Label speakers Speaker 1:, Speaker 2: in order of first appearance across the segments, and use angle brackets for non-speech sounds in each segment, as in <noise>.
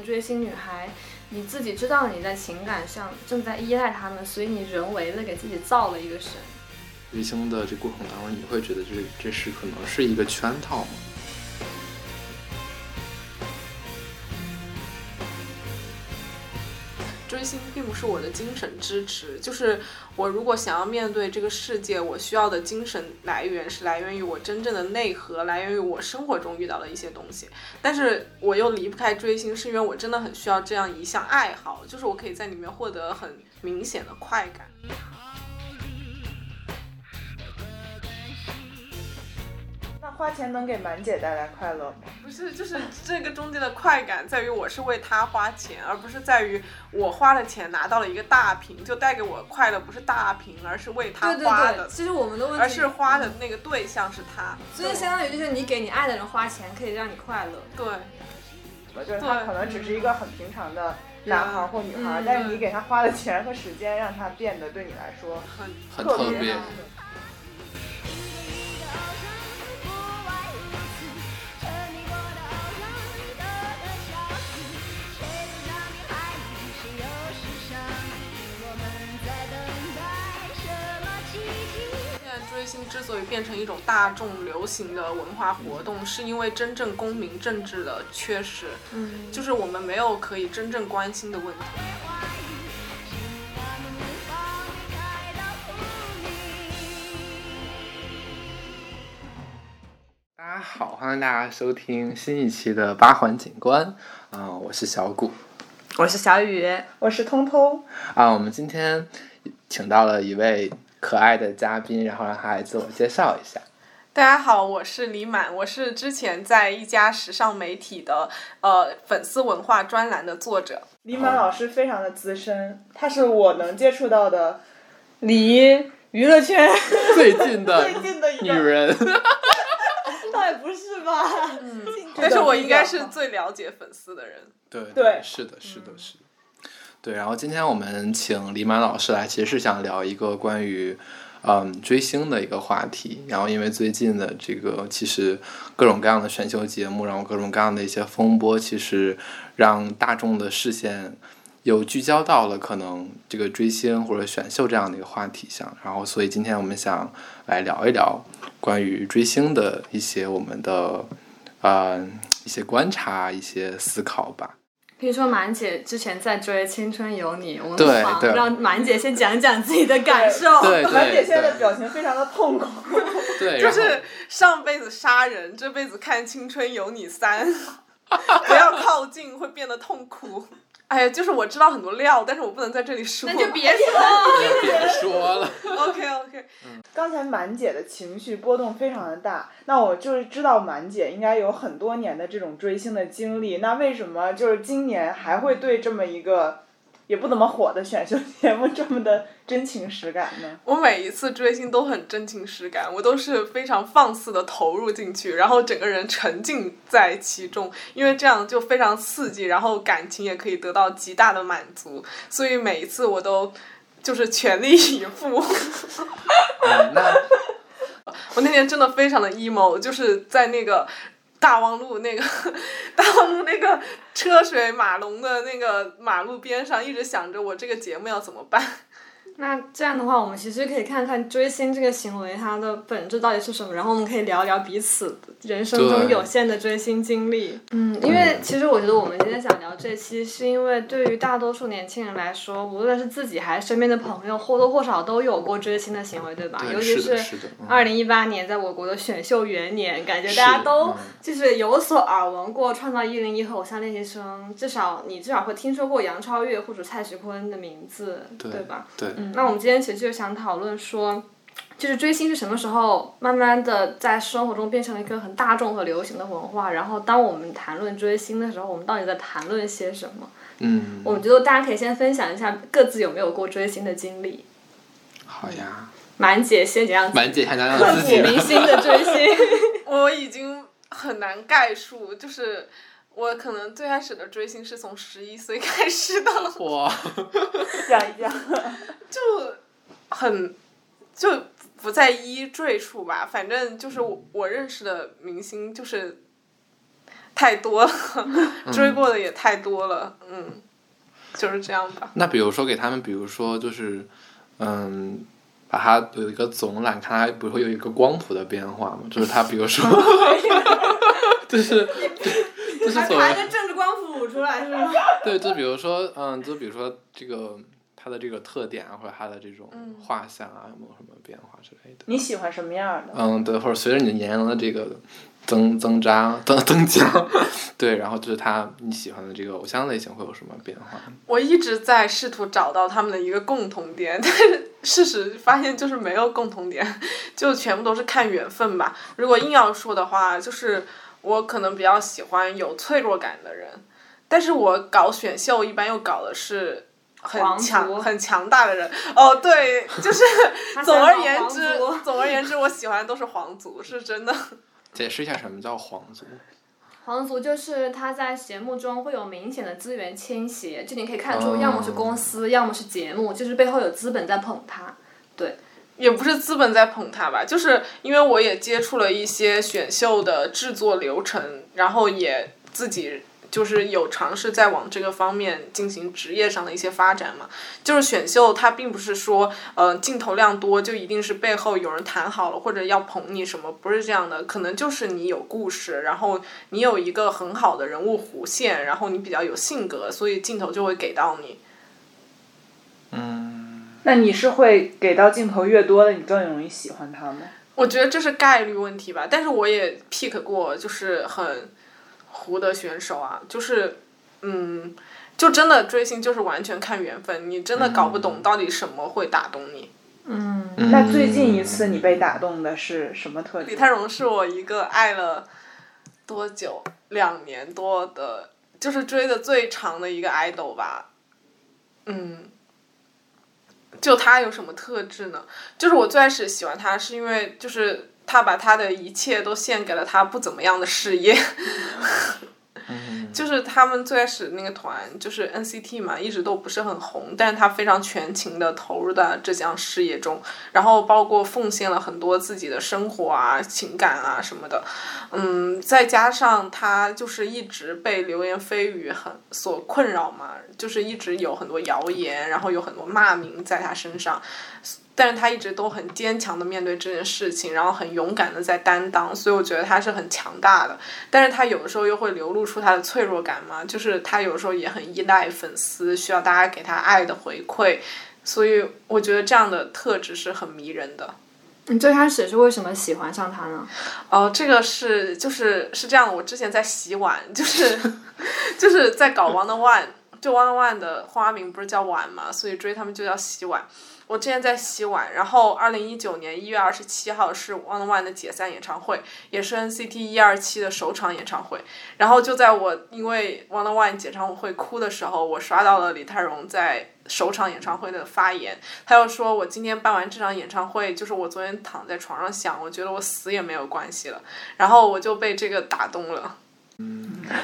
Speaker 1: 追星女孩，你自己知道你在情感上正在依赖他们，所以你人为的给自己造了一个神。
Speaker 2: 追星的这过程当中，你会觉得这这是可能是一个圈套吗？
Speaker 3: 心并不是我的精神支持，就是我如果想要面对这个世界，我需要的精神来源是来源于我真正的内核，来源于我生活中遇到的一些东西。但是我又离不开追星，是因为我真的很需要这样一项爱好，就是我可以在里面获得很明显的快感。
Speaker 4: 花钱能给满姐带来快乐吗？
Speaker 3: 不是，就是这个中间的快感在于我是为他花钱，而不是在于我花了钱拿到了一个大屏，就带给我快乐不是大屏，而是为他花的。
Speaker 1: 其实我们的问题，
Speaker 3: 而是花的那个对象是他，
Speaker 1: 所以相当于就是你给你爱的人花钱，可以让你快乐。
Speaker 3: 对，
Speaker 4: 就是他可能只是一个很平常的男孩或女孩，但是你给他花的钱和时间，让他变得对你来说
Speaker 2: 很特别。
Speaker 3: 星之所以变成一种大众流行的文化活动，是因为真正公民政治的缺失。
Speaker 1: 嗯，
Speaker 3: 就是我们没有可以真正关心的问题。
Speaker 2: 大家好，欢迎大家收听新一期的八环景观。嗯，我是小谷，
Speaker 1: 我是小雨，
Speaker 4: 我是通通。
Speaker 2: 啊，我们今天请到了一位。可爱的嘉宾，然后让他来自我介绍一下。
Speaker 3: 大家好，我是李满，我是之前在一家时尚媒体的呃粉丝文化专栏的作者。
Speaker 4: 李满老师非常的资深，他是我能接触到的离娱乐圈
Speaker 2: 最近的 <laughs>
Speaker 4: 最近的
Speaker 2: 女人。
Speaker 4: 倒也不是吧，
Speaker 3: 嗯，但是我应该是最了解粉丝的人。
Speaker 2: 对
Speaker 4: 对，
Speaker 2: 是的，是的，是。对，然后今天我们请李满老师来，其实是想聊一个关于，嗯，追星的一个话题。然后因为最近的这个，其实各种各样的选秀节目，然后各种各样的一些风波，其实让大众的视线又聚焦到了可能这个追星或者选秀这样的一个话题上。然后，所以今天我们想来聊一聊关于追星的一些我们的，呃，一些观察、一些思考吧。
Speaker 1: 比如说，满姐之前在追《青春有你》，我们让满姐先讲讲自己的感受。
Speaker 4: 满姐现在的表情非常的痛苦。
Speaker 2: 对，
Speaker 3: 就是上辈子杀人，这辈子看《青春有你三》，<laughs> 不要靠近，会变得痛苦。哎呀，就是我知道很多料，但是我不能在这里说。
Speaker 1: 那就 <laughs> 别说
Speaker 2: 了，<laughs> 别说了。
Speaker 3: OK OK。
Speaker 4: 刚才满姐的情绪波动非常的大，那我就是知道满姐应该有很多年的这种追星的经历，那为什么就是今年还会对这么一个？也不怎么火的选秀节目这么的真情实感呢？
Speaker 3: 我每一次追星都很真情实感，我都是非常放肆的投入进去，然后整个人沉浸在其中，因为这样就非常刺激，然后感情也可以得到极大的满足，所以每一次我都就是全力以赴。
Speaker 2: 那
Speaker 3: 我那天真的非常的 emo，就是在那个。大望路那个，<laughs> 大望路那个车水马龙的那个马路边上，一直想着我这个节目要怎么办。
Speaker 1: 那这样的话，我们其实可以看看追星这个行为它的本质到底是什么，然后我们可以聊聊彼此人生中有限的追星经历。嗯，因为其实我觉得我们今天想聊这期，是因为对于大多数年轻人来说，无论是自己还是身边的朋友，或多或少都有过追星的行为，对吧？尤其
Speaker 2: 是
Speaker 1: 二零一八年，在我国的选秀元年，感觉大家都就是有所耳闻过《创造一零一》和《偶像练习生》，至少你至少会听说过杨超越或者蔡徐坤的名字，对吧？
Speaker 2: 对。
Speaker 1: 那我们今天其实就想讨论说，就是追星是什么时候慢慢的在生活中变成了一个很大众和流行的文化？然后当我们谈论追星的时候，我们到底在谈论些什么？
Speaker 2: 嗯，
Speaker 1: 我觉得大家可以先分享一下各自有没有过追星的经历。
Speaker 2: 好呀，
Speaker 1: 满姐先讲，
Speaker 2: 满姐先讲讲自己
Speaker 1: 明星的追星。<laughs>
Speaker 3: 我已经很难概述，就是。我可能最开始的追星是从十一岁开始的。
Speaker 2: 哇，<laughs>
Speaker 4: 讲一讲。<laughs>
Speaker 3: 就很就不再一一赘述吧，反正就是我认识的明星就是太多了，<laughs> 追过的也太多了，嗯，就是这样吧。
Speaker 2: 那比如说给他们，比如说就是，嗯，把它有一个总览，看它，比如说有一个光谱的变化嘛，就是它，比如说，就是就是所谓
Speaker 1: 还排个政治光谱出来是吗？<laughs>
Speaker 2: 对，就比如说，嗯，就比如说这个他的这个特点啊，或者他的这种画像啊，有没有什么变化之类的？
Speaker 4: 你喜欢什么样的？
Speaker 2: 嗯，对，或者随着你的年龄的这个增增长增增加，<laughs> 对，然后就是他你喜欢的这个偶像类型会有什么变化？
Speaker 3: 我一直在试图找到他们的一个共同点，<laughs> 但是事实发现就是没有共同点，就全部都是看缘分吧。如果硬要说的话，就是我可能比较喜欢有脆弱感的人，但是我搞选秀一般又搞的是很强很强大的人。哦，对，就是总而言之总而言之，我喜欢的都是皇族，是真的。
Speaker 2: 解释一下什么叫皇族？
Speaker 1: 皇族就是他在节目中会有明显的资源倾斜，就你可以看出，要么是公司，要么是节目，就是背后有资本在捧他。对，
Speaker 3: 也不是资本在捧他吧，就是因为我也接触了一些选秀的制作流程，然后也自己就是有尝试在往这个方面进行职业上的一些发展嘛。就是选秀它并不是说呃镜头量多就一定是背后有人谈好了或者要捧你什么，不是这样的，可能就是你有故事，然后你有一个很好的人物弧线，然后你比较有性格，所以镜头就会给到你。
Speaker 4: 嗯那你是会给到镜头越多的，你更容易喜欢他吗？
Speaker 3: 我觉得这是概率问题吧，但是我也 pick 过，就是很糊的选手啊，就是嗯，就真的追星就是完全看缘分，你真的搞不懂到底什么会打动你。
Speaker 1: 嗯，
Speaker 4: 那最近一次你被打动的是什么特点？
Speaker 3: 李泰容是我一个爱了多久，两年多的，就是追的最长的一个 idol 吧。嗯，就他有什么特质呢？就是我最开始喜欢他，是因为就是他把他的一切都献给了他不怎么样的事业。<laughs> 就是他们最开始那个团就是 NCT 嘛，一直都不是很红，但是他非常全情的投入到这项事业中，然后包括奉献了很多自己的生活啊、情感啊什么的，嗯，再加上他就是一直被流言蜚语很所困扰嘛，就是一直有很多谣言，然后有很多骂名在他身上，但是他一直都很坚强的面对这件事情，然后很勇敢的在担当，所以我觉得他是很强大的。但是他有的时候又会流露出他的脆弱感嘛，就是他有时候也很依赖粉丝，需要大家给他爱的回馈，所以我觉得这样的特质是很迷人的。
Speaker 1: 你最开始是为什么喜欢上他呢？
Speaker 3: 哦，这个是就是是这样的，我之前在洗碗，就是 <laughs> 就是在搞 One on One，就 One on One 的花名不是叫碗嘛，所以追他们就叫洗碗。我之前在洗碗，然后二零一九年一月二十七号是 One on One 的解散演唱会，也是 NCT 一二七的首场演唱会。然后就在我因为 One on One 演唱会哭的时候，我刷到了李泰容在首场演唱会的发言，他又说我今天办完这场演唱会，就是我昨天躺在床上想，我觉得我死也没有关系了，然后我就被这个打动了。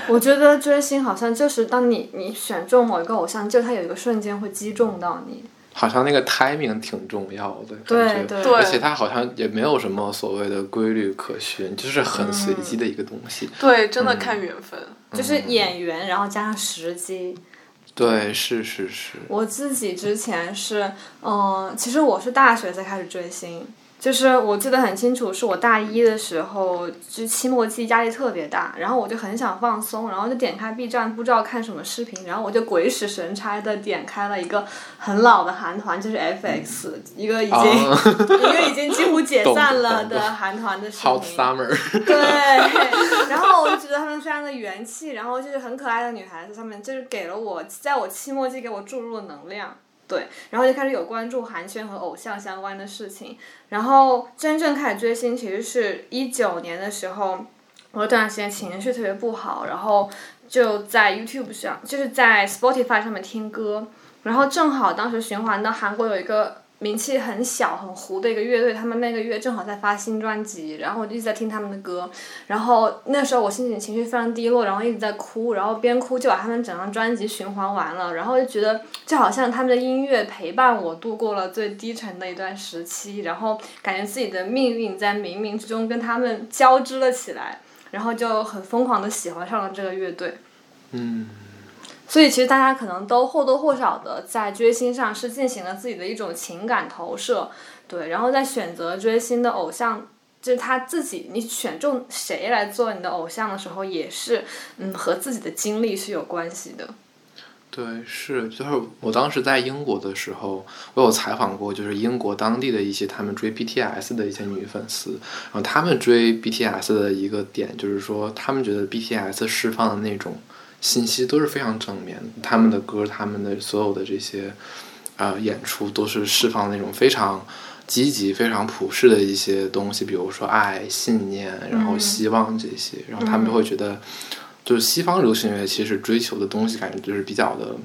Speaker 1: 我觉得追星好像就是当你你选中某一个偶像，就他有一个瞬间会击中到你。
Speaker 2: 好像那个 timing 挺重要的，
Speaker 1: 对
Speaker 2: 感觉
Speaker 1: 对
Speaker 3: 对
Speaker 2: 而且它好像也没有什么所谓的规律可循，就是很随机的一个东西。
Speaker 3: 对，真的看缘分。
Speaker 1: 就是演员，然后加上时机。
Speaker 2: 对，是是是。
Speaker 1: 我自己之前是，嗯、其实我是大学才开始追星，就是我记得很清楚，是我大一的时候，就期末季压力特别大，然后我就很想放松，然后就点开 B 站，不知道看什么视频，然后我就鬼使神差的点开了一个很老的韩团，就是 FX，一个已经、<laughs>
Speaker 2: 啊
Speaker 1: 一个已经几乎解散了的韩团的视
Speaker 2: ，Hot
Speaker 1: 频。
Speaker 2: Summer，<laughs>
Speaker 1: 对，然后我就觉得他们非常的元气，然后就是很可爱的女孩子，他们就是给了我，在我期末季给我注入了能量。对，然后就开始有关注韩圈和偶像相关的事情，然后真正开始追星其实是一九年的时候，我有段时间情绪特别不好，然后就在 YouTube 上，就是在 Spotify 上面听歌，然后正好当时循环的韩国有一个名气很小很糊的一个乐队，他们那个月正好在发新专辑，然后我就一直在听他们的歌，然后那时候我心情情绪非常低落，然后一直在哭，然后边哭就把他们整张专辑循环完了，然后就觉得就好像他们的音乐陪伴我度过了最低沉的一段时期，然后感觉自己的命运在冥冥之中跟他们交织了起来。然后就很疯狂的喜欢上了这个乐队。
Speaker 2: 嗯，
Speaker 1: 所以其实大家可能都或多或少的在追星上是进行了自己的一种情感投射，对，然后在选择追星的偶像。就是他自己，你选中谁来做你的偶像的时候，也是，嗯，和自己的经历是有关系的。
Speaker 2: 对，是，就是我当时在英国的时候，我有采访过，就是英国当地的一些他们追 BTS 的一些女粉丝，然后他们追 BTS 的一个点就是说，他们觉得 BTS 释放的那种信息都是非常正面，他们的歌，他们的所有的这些，呃，演出都是释放那种非常。积极、非常普世的一些东西，比如说爱、信念，然后希望这些，然后他们就会觉得，就是西方流行乐其实追求的东西，感觉就是比较的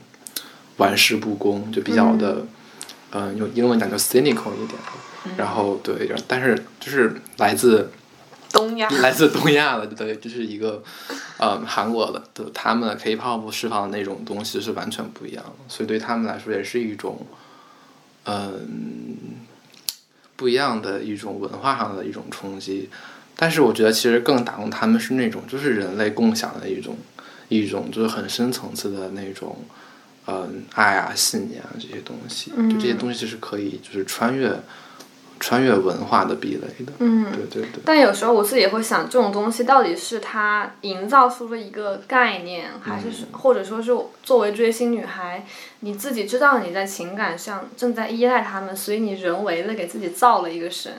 Speaker 2: 玩世不恭，就比较的，嗯，用英文讲叫 cynical 一点。然后对，但是就是来自
Speaker 3: 东亚，<laughs>
Speaker 2: 来自东亚的，对，就是一个，呃，韩国的，的他们的 K-pop 释放的那种东西是完全不一样的，所以对他们来说也是一种，嗯。不一样的一种文化上的一种冲击，但是我觉得其实更打动他们是那种就是人类共享的一种一种就是很深层次的那种嗯爱啊信念啊这些东西，就这些东西是可以就是穿越。穿越文化的壁垒的，
Speaker 1: 嗯，
Speaker 2: 对对对。
Speaker 1: 但有时候我自己也会想，这种东西到底是他营造出了一个概念，还是或者说是作为追星女孩，你自己知道你在情感上正在依赖他们，所以你人为的给自己造了一个神，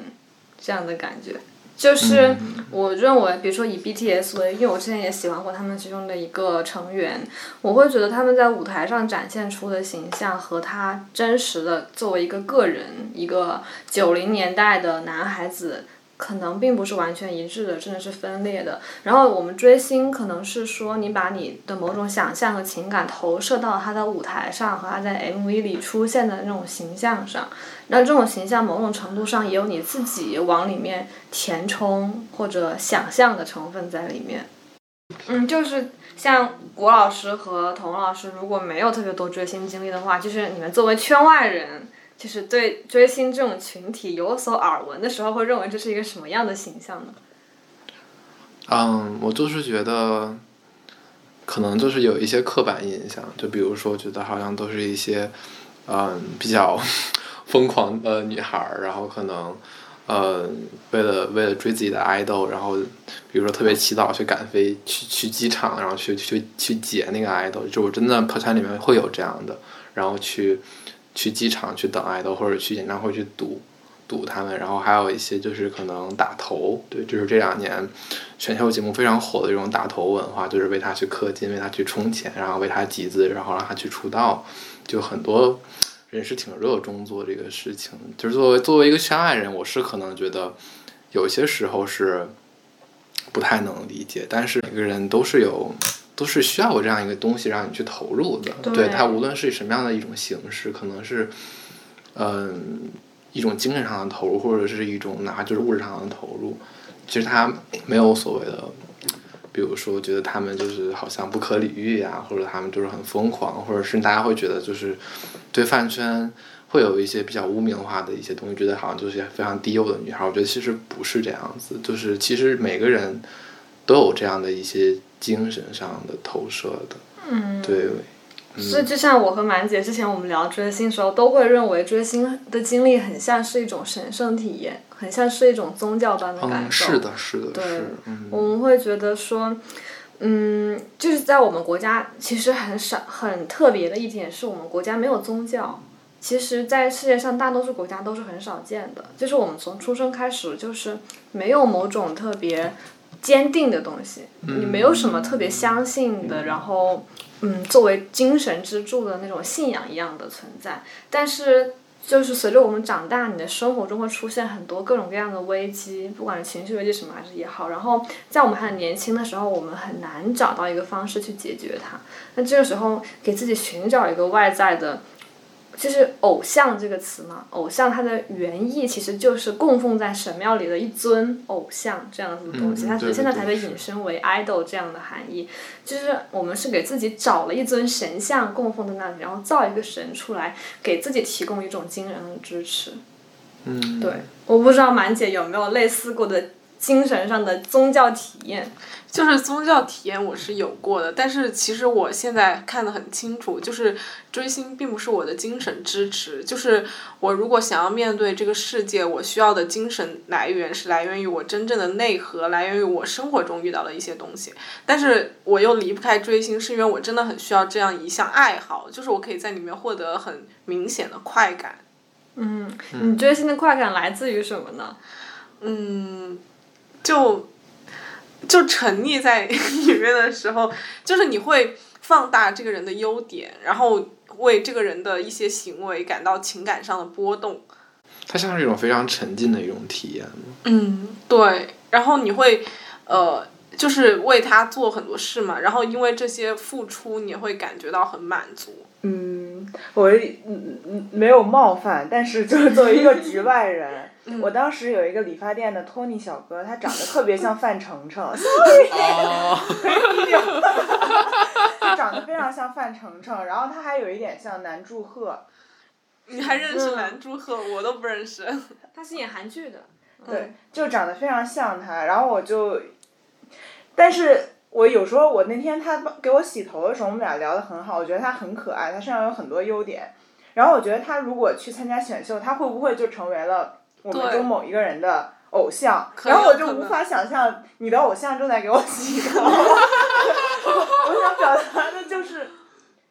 Speaker 1: 这样的感觉。就是我认为，比如说以 BTS 为，因为我之前也喜欢过他们其中的一个成员，我会觉得他们在舞台上展现出的形象和他真实的作为一个个人，一个九零年代的男孩子。可能并不是完全一致的，真的是分裂的。然后我们追星，可能是说你把你的某种想象和情感投射到他的舞台上和他在 MV 里出现的那种形象上。那这种形象某种程度上也有你自己往里面填充或者想象的成分在里面。嗯，就是像郭老师和童老师，如果没有特别多追星经历的话，就是你们作为圈外人。就是对追星这种群体有所耳闻的时候，会认为这是一个什么样的形象呢？
Speaker 2: 嗯，我就是觉得，可能就是有一些刻板印象，就比如说，觉得好像都是一些，嗯，比较 <laughs> 疯狂的女孩儿，然后可能，呃，为了为了追自己的爱豆，然后比如说特别祈祷去赶飞去去机场，然后去去去解那个爱豆，就我真的破产里面会有这样的，然后去。去机场去等爱豆，或者去演唱会去堵堵他们，然后还有一些就是可能打头，对，就是这两年选秀节目非常火的这种打头文化，就是为他去氪金，为他去充钱，然后为他集资，然后让他去出道，就很多人是挺热衷做这个事情。就是作为作为一个圈外人，我是可能觉得有些时候是不太能理解，但是每个人都是有。都是需要有这样一个东西让你去投入的，对它无论是什么样的一种形式，可能是，嗯，一种精神上的投入，或者是一种哪怕就是物质上的投入，其实它没有所谓的，比如说觉得他们就是好像不可理喻呀，或者他们就是很疯狂，或者是大家会觉得就是对饭圈会有一些比较污名化的一些东西，觉得好像就是非常低幼的女孩，我觉得其实不是这样子，就是其实每个人都有这样的一些。精神上的投射的，
Speaker 1: 嗯，
Speaker 2: 对，
Speaker 1: 所以就像我和满姐之前我们聊追星的时候，都会认为追星的经历很像是一种神圣体验，很像是一种宗教般的感受。
Speaker 2: 是的，是的，
Speaker 1: 对，
Speaker 2: 嗯，
Speaker 1: 我们会觉得说，嗯，就是在我们国家其实很少很特别的一点是我们国家没有宗教，其实，在世界上大多数国家都是很少见的，就是我们从出生开始就是没有某种特别。坚定的东西，你没有什么特别相信的，然后，嗯，作为精神支柱的那种信仰一样的存在。但是，就是随着我们长大，你的生活中会出现很多各种各样的危机，不管是情绪危机什么还是也好。然后，在我们还很年轻的时候，我们很难找到一个方式去解决它。那这个时候，给自己寻找一个外在的。就是偶像这个词嘛，偶像它的原意其实就是供奉在神庙里的一尊偶像这样子的东西，它只是现在才被引申为 idol 这样的含义。就是我们是给自己找了一尊神像供奉在那里，然后造一个神出来，给自己提供一种精神的支持。
Speaker 2: 嗯，
Speaker 1: 对，我不知道满姐有没有类似过的精神上的宗教体验。
Speaker 3: 就是宗教体验我是有过的，但是其实我现在看得很清楚，就是追星并不是我的精神支持。就是我如果想要面对这个世界，我需要的精神来源是来源于我真正的内核，来源于我生活中遇到的一些东西。但是我又离不开追星，是因为我真的很需要这样一项爱好，就是我可以在里面获得很明显的快感。
Speaker 1: 嗯，你追星的快感来自于什么呢？
Speaker 3: 嗯，就。就沉溺在 <laughs> 里面的时候，就是你会放大这个人的优点，然后为这个人的一些行为感到情感上的波动。
Speaker 2: 它像是一种非常沉浸的一种体验。
Speaker 3: 嗯，对。然后你会，呃，就是为他做很多事嘛，然后因为这些付出，你会感觉到很满足。
Speaker 4: 嗯，我嗯嗯没有冒犯，但是就是作为一个局外人。我当时有一个理发店的托尼小哥，他长得特别像范丞丞，<laughs> <laughs> 他长得非常像范丞丞，然后他还有一点像南柱赫。
Speaker 3: 你还认识南柱赫？我都不认识。<laughs>
Speaker 1: 他是演韩剧的。
Speaker 4: 对，就长得非常像他，然后我就，但是我有时候我那天他给我洗头的时候，我们俩聊得很好，我觉得他很可爱，他身上有很多优点，然后我觉得他如果去参加选秀，他会不会就成为了？我们中某一个人的偶像，然后我就无法想象你的偶像正在给我洗 <laughs> 头。<laughs> 我想表达的就是，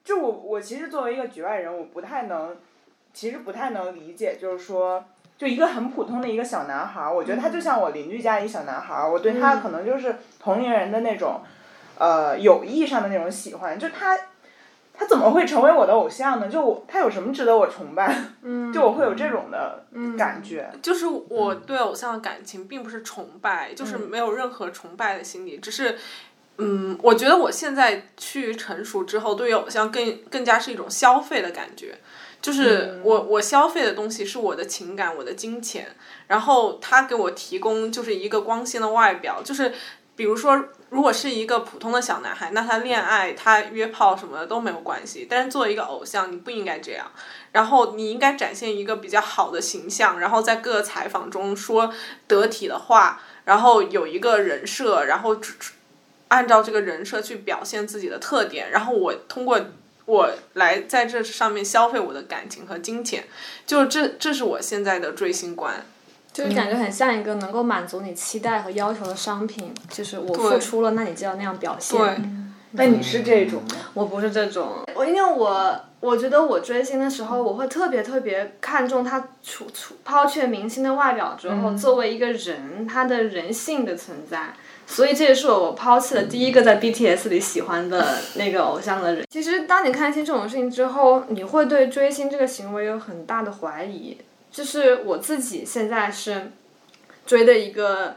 Speaker 4: 就我我其实作为一个局外人，我不太能，其实不太能理解，就是说，就一个很普通的一个小男孩儿，我觉得他就像我邻居家一小男孩儿，我对他可能就是同龄人的那种，呃，友谊上的那种喜欢，就他。他怎么会成为我的偶像呢？就我，他有什么值得我崇拜？嗯就我会有这种的感觉。
Speaker 3: 就是我对偶像的感情并不是崇拜，就是没有任何崇拜的心理，只是，嗯，我觉得我现在趋于成熟之后，对于偶像更更加是一种消费的感觉。就是我我消费的东西是我的情感，我的金钱，然后他给我提供就是一个光鲜的外表，就是比如说。如果是一个普通的小男孩，那他恋爱、他约炮什么的都没有关系。但是作为一个偶像，你不应该这样。然后你应该展现一个比较好的形象，然后在各个采访中说得体的话，然后有一个人设，然后按照这个人设去表现自己的特点。然后我通过我来在这上面消费我的感情和金钱，就这这是我现在的追星观。
Speaker 1: 就是感觉很像一个能够满足你期待和要求的商品，就是我付出了，那你就要那样表现。
Speaker 3: 对，
Speaker 4: 那你是这种？
Speaker 1: 我不是这种。我因为我我觉得我追星的时候，我会特别特别看重他除除抛却明星的外表之后，作为一个人，他的人性的存在。所以这也是我我抛弃了第一个在 BTS 里喜欢的那个偶像的人。其实当你看清这种事情之后，你会对追星这个行为有很大的怀疑。就是我自己现在是追的一个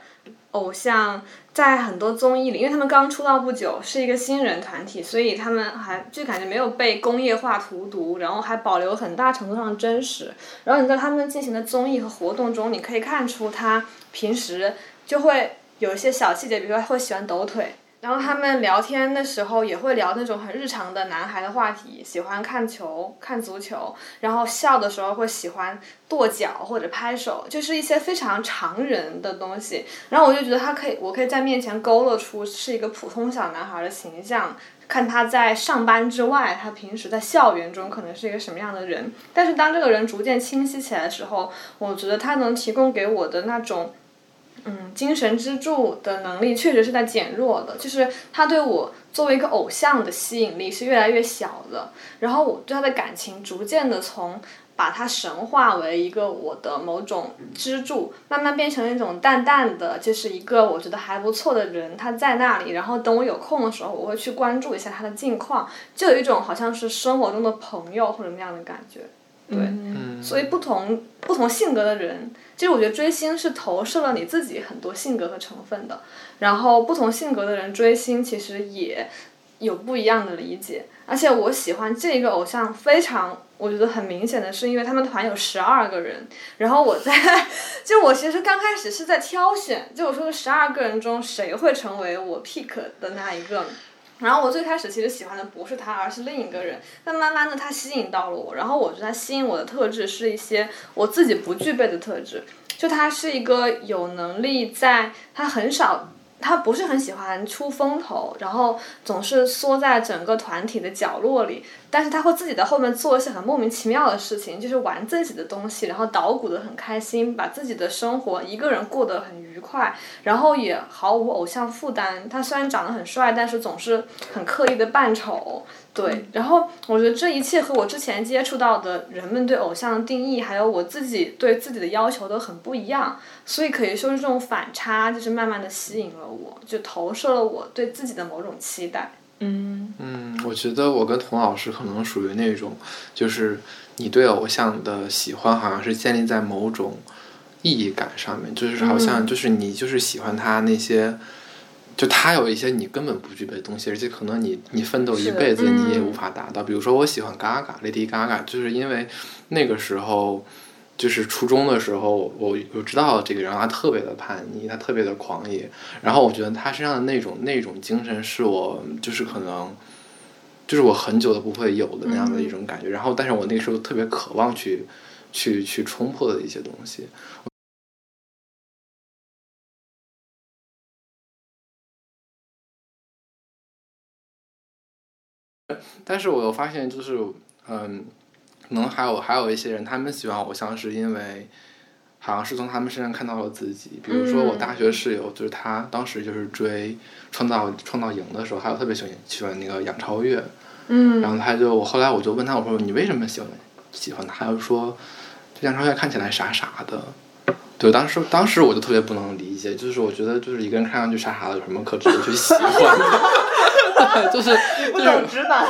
Speaker 1: 偶像，在很多综艺里，因为他们刚出道不久，是一个新人团体，所以他们还就感觉没有被工业化荼毒，然后还保留很大程度上的真实。然后你在他们进行的综艺和活动中，你可以看出他平时就会有一些小细节，比如说会喜欢抖腿。然后他们聊天的时候也会聊那种很日常的男孩的话题，喜欢看球、看足球，然后笑的时候会喜欢跺脚或者拍手，就是一些非常常人的东西。然后我就觉得他可以，我可以在面前勾勒出是一个普通小男孩的形象，看他在上班之外，他平时在校园中可能是一个什么样的人。但是当这个人逐渐清晰起来的时候，我觉得他能提供给我的那种。嗯，精神支柱的能力确实是在减弱的，就是他对我作为一个偶像的吸引力是越来越小的，然后我对他的感情逐渐的从把他神化为一个我的某种支柱，慢慢变成一种淡淡的，就是一个我觉得还不错的人，他在那里，然后等我有空的时候，我会去关注一下他的近况，就有一种好像是生活中的朋友或者那样的感觉。对，所以不同不同性格的人，其实我觉得追星是投射了你自己很多性格和成分的。然后不同性格的人追星，其实也有不一样的理解。而且我喜欢这一个偶像，非常我觉得很明显的是，因为他们团有十二个人。然后我在，<laughs> 就我其实刚开始是在挑选，就我说的十二个人中，谁会成为我 pick 的那一个。然后我最开始其实喜欢的不是他，而是另一个人。但慢慢的，他吸引到了我。然后我觉得他吸引我的特质是一些我自己不具备的特质。就他是一个有能力在，他很少。他不是很喜欢出风头，然后总是缩在整个团体的角落里，但是他会自己在后面做一些很莫名其妙的事情，就是玩自己的东西，然后捣鼓的很开心，把自己的生活一个人过得很愉快，然后也毫无偶像负担。他虽然长得很帅，但是总是很刻意的扮丑。对，然后我觉得这一切和我之前接触到的人们对偶像的定义，还有我自己对自己的要求都很不一样，所以可以说是这种反差，就是慢慢的吸引了我，就投射了我对自己的某种期待。
Speaker 4: 嗯
Speaker 2: 嗯，我觉得我跟童老师可能属于那种，就是你对偶像的喜欢好像是建立在某种意义感上面，就是好像就是你就是喜欢他那些。就他有一些你根本不具备的东西，而且可能你你奋斗一辈子你也无法达到。比如说，我喜欢 Gaga，Lady Gaga，就是因为那个时候就是初中的时候，我我知道这个人，他特别的叛逆，他特别的狂野。然后我觉得他身上的那种那种精神，是我就是可能就是我很久都不会有的那样的一种感觉。然后，但是我那时候特别渴望去去去冲破的一些东西。但是我又发现，就是嗯，可能还有还有一些人，他们喜欢偶像是因为，好像是从他们身上看到了自己。比如说我大学室友，就是他当时就是追创造创造营的时候，还有特别喜欢喜欢那个杨超越。
Speaker 1: 嗯。
Speaker 2: 然后他就，我后来我就问他，我说你为什么喜欢喜欢他？他就说，这杨超越看起来傻傻的。对，当时当时我就特别不能理解，就是我觉得就是一个人看上去傻傻的，有什么可值得去喜欢的？<laughs> 就是就是
Speaker 4: 直男，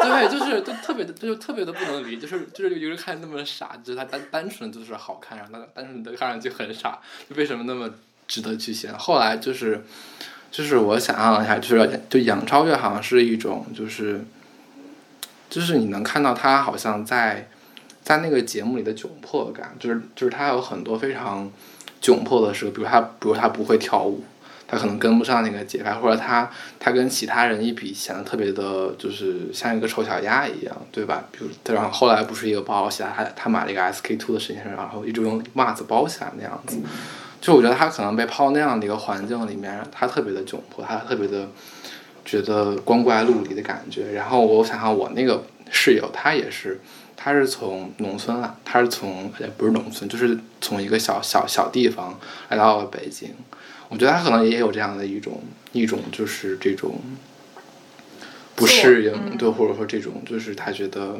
Speaker 2: 对，就是就特别的，就特别的不能理，就是就是一个人看那么傻，就是他单单纯就是好看，然后他单纯的看上去很傻，就为什么那么值得去喜欢？后来就是就是我想象了一下，就是就杨超越好像是一种就是就是你能看到他好像在在那个节目里的窘迫感，就是就是他有很多非常窘迫的时候，比如他比如他不会跳舞。他可能跟不上那个节拍，或者他他跟其他人一比，显得特别的，就是像一个丑小鸭一样，对吧？比如，然后后来不是一个包起来，他他买了一个 SK two 的身件，然后一直用袜子包起来那样子。就我觉得他可能被抛那样的一个环境里面，他特别的窘迫，他特别的觉得光怪陆离的感觉。然后我想想，我那个室友，他也是，他是从农村啊，他是从也不是农村，就是从一个小小小地方来到了北京。我觉得他可能也有这样的一种一种，就是这种不适应，对，或者说这种，就是他觉得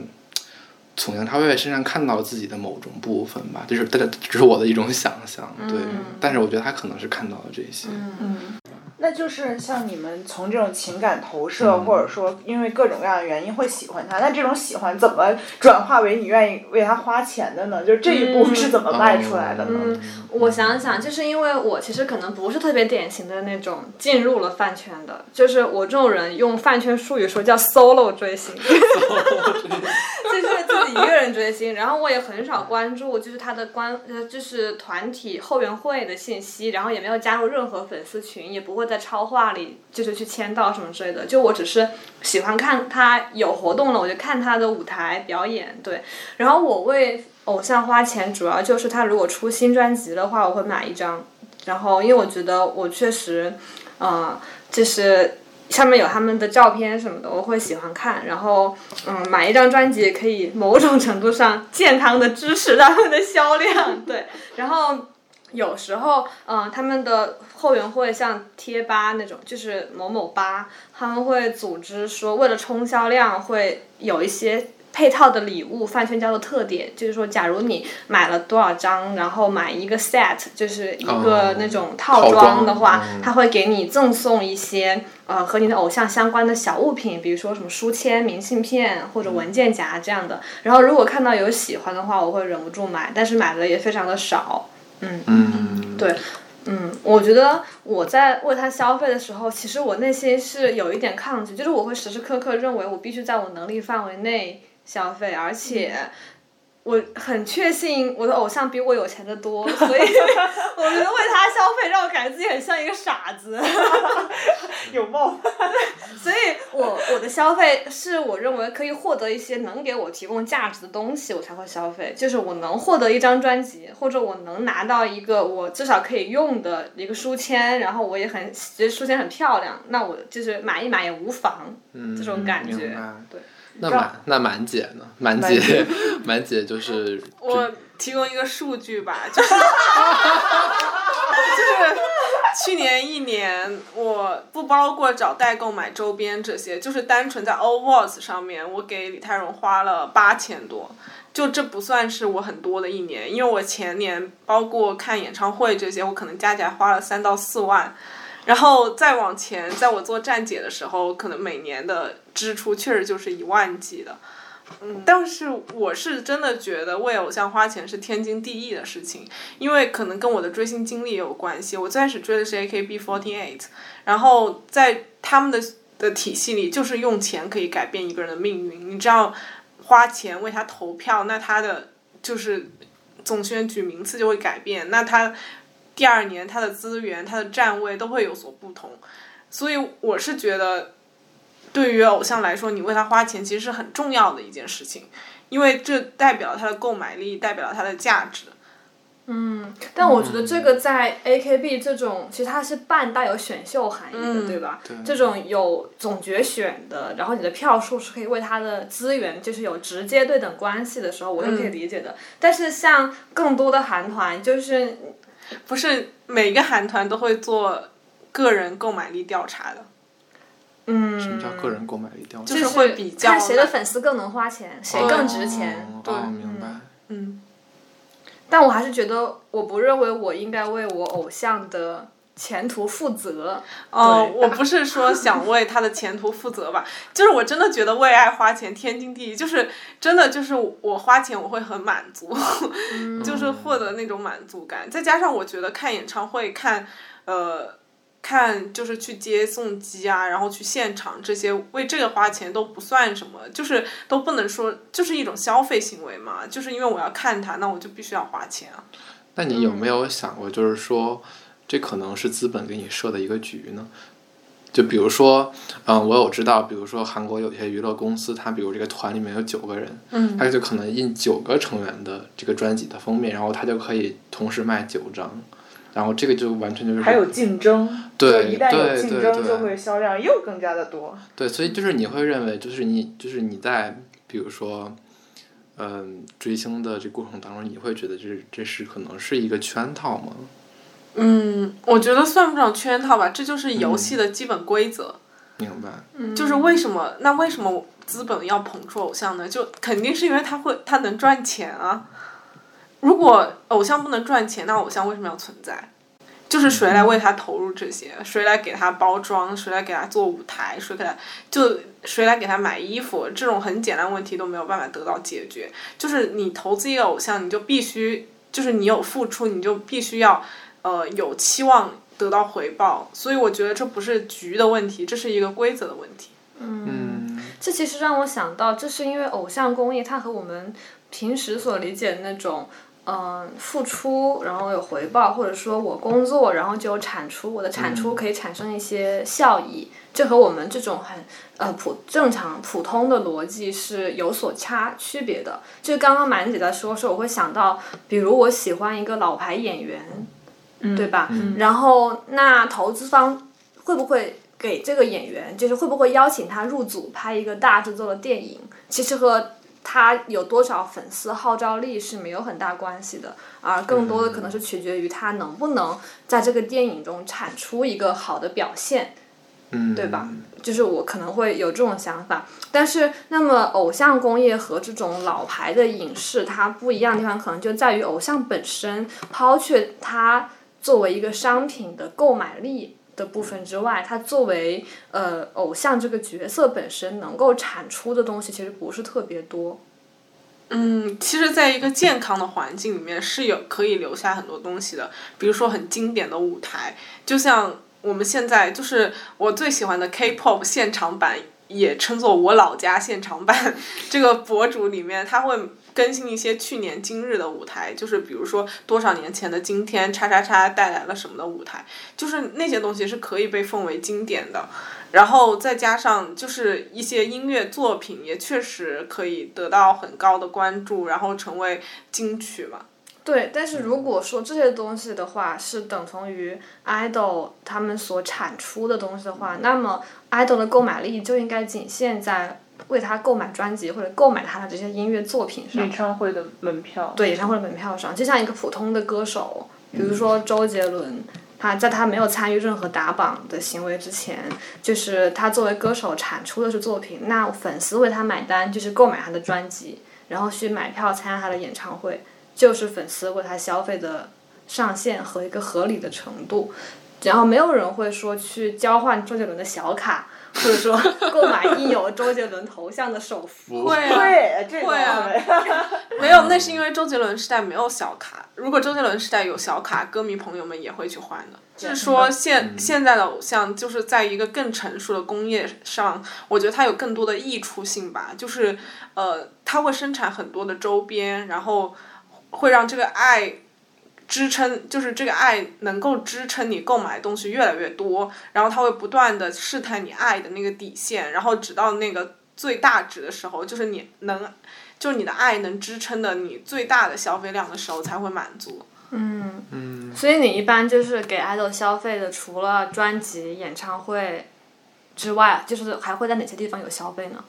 Speaker 2: 从杨超越身上看到自己的某种部分吧，就是，但只是我的一种想象，对。但是我觉得他可能是看到了这些。
Speaker 4: 嗯。那就是像你们从这种情感投射，或者说因为各种各样的原因会喜欢他，那这种喜欢怎么转化为你愿意为他花钱的呢？就是这一步是怎么迈出来的
Speaker 1: 呢？我想想，就是因为我其实可能不是特别典型的那种进入了饭圈的，就是我这种人用饭圈术语说叫 solo 追星，<laughs> <laughs> 就是自己一个人追星，然后我也很少关注就是他的关呃就是团体后援会的信息，然后也没有加入任何粉丝群，也不会。在超话里就是去签到什么之类的，就我只是喜欢看他有活动了，我就看他的舞台表演。对，然后我为偶像花钱，主要就是他如果出新专辑的话，我会买一张。然后因为我觉得我确实，嗯，就是上面有他们的照片什么的，我会喜欢看。然后嗯，买一张专辑可以某种程度上健康的支持他们的销量。对，然后。有时候，嗯，他们的后援会像贴吧那种，就是某某吧，他们会组织说，为了冲销量，会有一些配套的礼物，饭圈叫做特点，就是说，假如你买了多少张，然后买一个 set，就是一个那种套装的话，他会给你赠送一些呃和你的偶像相关的小物品，比如说什么书签、明信片或者文件夹这样的。然后如果看到有喜欢的话，我会忍不住买，但是买的也非常的少。嗯，对，嗯，我觉得我在为他消费的时候，其实我内心是有一点抗拒，就是我会时时刻刻认为我必须在我能力范围内消费，而且我很确信我的偶像比我有钱的多，所以 <laughs> 我觉得为他消费让我感觉自己很像一个傻子。<laughs>
Speaker 4: 有冒犯。<laughs>
Speaker 1: 所以我我的消费是我认为可以获得一些能给我提供价值的东西，我才会消费。就是我能获得一张专辑，或者我能拿到一个我至少可以用的一个书签，然后我也很觉得书签很漂亮，那我就是买一买也无妨。
Speaker 2: 嗯，
Speaker 1: 这种感觉对。
Speaker 2: 那满那满姐呢？满
Speaker 4: 满
Speaker 2: 姐
Speaker 4: 姐
Speaker 2: 满姐就是
Speaker 3: 我提供一个数据吧，就是就是去年一年，我不包括找代购买周边这些，就是单纯在 o w a s 上面，我给李泰容花了八千多。就这不算是我很多的一年，因为我前年包括看演唱会这些，我可能加起来花了三到四万，然后再往前，在我做站姐的时候，可能每年的支出确实就是一万几的。嗯，但是我是真的觉得为偶像花钱是天经地义的事情，因为可能跟我的追星经历也有关系。我最开始追的是 AKB48，然后在他们的的体系里，就是用钱可以改变一个人的命运。你知道，花钱为他投票，那他的就是总选举名次就会改变，那他第二年他的资源、他的站位都会有所不同。所以我是觉得。对于偶像来说，你为他花钱其实是很重要的一件事情，因为这代表了他的购买力，代表了他的价值。
Speaker 1: 嗯，但我觉得这个在 AKB 这种，其实它是半带有选秀含义的，对吧？
Speaker 2: 对
Speaker 1: 这种有总决选的，然后你的票数是可以为他的资源就是有直接对等关系的时候，我是可以理解的。但是像更多的韩团，就是
Speaker 3: 不是每个韩团都会做个人购买力调查的。
Speaker 1: 嗯，
Speaker 2: 什么叫个人购买力调查？
Speaker 3: 就是会比较
Speaker 1: 看谁的粉丝更能花钱，谁更值钱。
Speaker 2: 哦哦，明白。
Speaker 3: 嗯，
Speaker 1: 但我还是觉得，我不认为我应该为我偶像的前途负责。
Speaker 3: 哦，我不是说想为他的前途负责吧，<laughs> 就是我真的觉得为爱花钱天经地义，就是真的就是我花钱我会很满足，<laughs> 就是获得那种满足感。再加上我觉得看演唱会看，呃。看，就是去接送机啊，然后去现场这些，为这个花钱都不算什么，就是都不能说，就是一种消费行为嘛。就是因为我要看他，那我就必须要花钱啊。
Speaker 2: 那你有没有想过，就是说，这可能是资本给你设的一个局呢？就比如说，嗯，我有知道，比如说韩国有些娱乐公司，它比如这个团里面有九个人，
Speaker 3: 嗯
Speaker 2: 它就可能印九个成员的这个专辑的封面，然后它就可以同时卖九张，然后这个就完全就是
Speaker 4: 还有竞争，
Speaker 2: 对
Speaker 4: 就一旦有竞争，就会销量又更加的多。
Speaker 2: 对，所以就是你会认为，就是你就是你在比如说，嗯，追星的这过程当中，你会觉得这这是可能是一个圈套吗？
Speaker 3: 嗯，我觉得算不上圈套吧，这就是游戏的基本规则。
Speaker 2: 明白？
Speaker 3: 就是为什么？那为什么资本要捧出偶像呢？就肯定是因为他会，他能赚钱啊。如果偶像不能赚钱，那偶像为什么要存在？就是谁来为他投入这些？谁来给他包装？谁来给他做舞台？谁给他就谁来给他买衣服？这种很简单问题都没有办法得到解决。就是你投资一个偶像，你就必须就是你有付出，你就必须要呃有期望得到回报。所以我觉得这不是局的问题，这是一个规则的问题。
Speaker 2: 嗯，
Speaker 1: 这其实让我想到，这是因为偶像公益它和我们平时所理解的那种，嗯、付出然后有回报，或者说我工作然后就有产出，我的产出可以产生一些效益，这和我们这种很呃普正常普通的逻辑是有所差区别的。就刚刚满姐在说的时候，我会想到，比如我喜欢一个老牌演员，对吧？然后那投资方会不会给这个演员，就是会不会邀请他入组拍一个大制作的电影？其实和他有多少粉丝号召力是没有很大关系的，而更多的可能是取决于他能不能在这个电影中产出一个好的表现。
Speaker 2: 嗯，
Speaker 1: 对吧？就是我可能会有这种想法，但是那么偶像工业和这种老牌的影视它不一样的地方，可能就在于偶像本身抛却它作为一个商品的购买力的部分之外，它作为呃偶像这个角色本身能够产出的东西，其实不是特别多。
Speaker 3: 嗯，其实，在一个健康的环境里面是有可以留下很多东西的，比如说很经典的舞台，就像我们现在就是我最喜欢的 K-pop 现场版，也称作我老家现场版。这个博主里面他会更新一些去年今日的舞台，就是比如说多少年前的今天，叉叉叉带来了什么的舞台，就是那些东西是可以被奉为经典的。然后再加上就是一些音乐作品，也确实可以得到很高的关注，然后成为金曲嘛。
Speaker 1: 对，但是如果说这些东西的话是等同于 idol 他们所产出的东西的话，那么 idol 的购买力就应该仅限在为他购买专辑或者购买他的这些音乐作品上。
Speaker 4: 演唱会的门票。
Speaker 1: 对，演唱会的门票上，就像一个普通的歌手，比如说周杰伦，他在他没有参与任何打榜的行为之前，就是他作为歌手产出的是作品，那粉丝为他买单就是购买他的专辑，然后去买票参加他的演唱会。就是粉丝为他消费的上限和一个合理的程度，然后没有人会说去交换周杰伦的小卡，或者说购买印有周杰伦头像的手幅。
Speaker 3: 会啊，
Speaker 4: 对，这
Speaker 3: 会啊 <laughs> 没有，那是因为周杰伦时代没有小卡。如果周杰伦时代有小卡，歌迷朋友们也会去换的。就是说现现在的偶像就是在一个更成熟的工业上，我觉得它有更多的溢出性吧。就是呃，它会生产很多的周边，然后。会让这个爱支撑，就是这个爱能够支撑你购买东西越来越多，然后它会不断的试探你爱的那个底线，然后直到那个最大值的时候，就是你能，就是你的爱能支撑的你最大的消费量的时候才会满足。
Speaker 1: 嗯
Speaker 2: 嗯，
Speaker 1: 所以你一般就是给爱豆消费的，除了专辑、演唱会之外，就是还会在哪些地方有消费呢？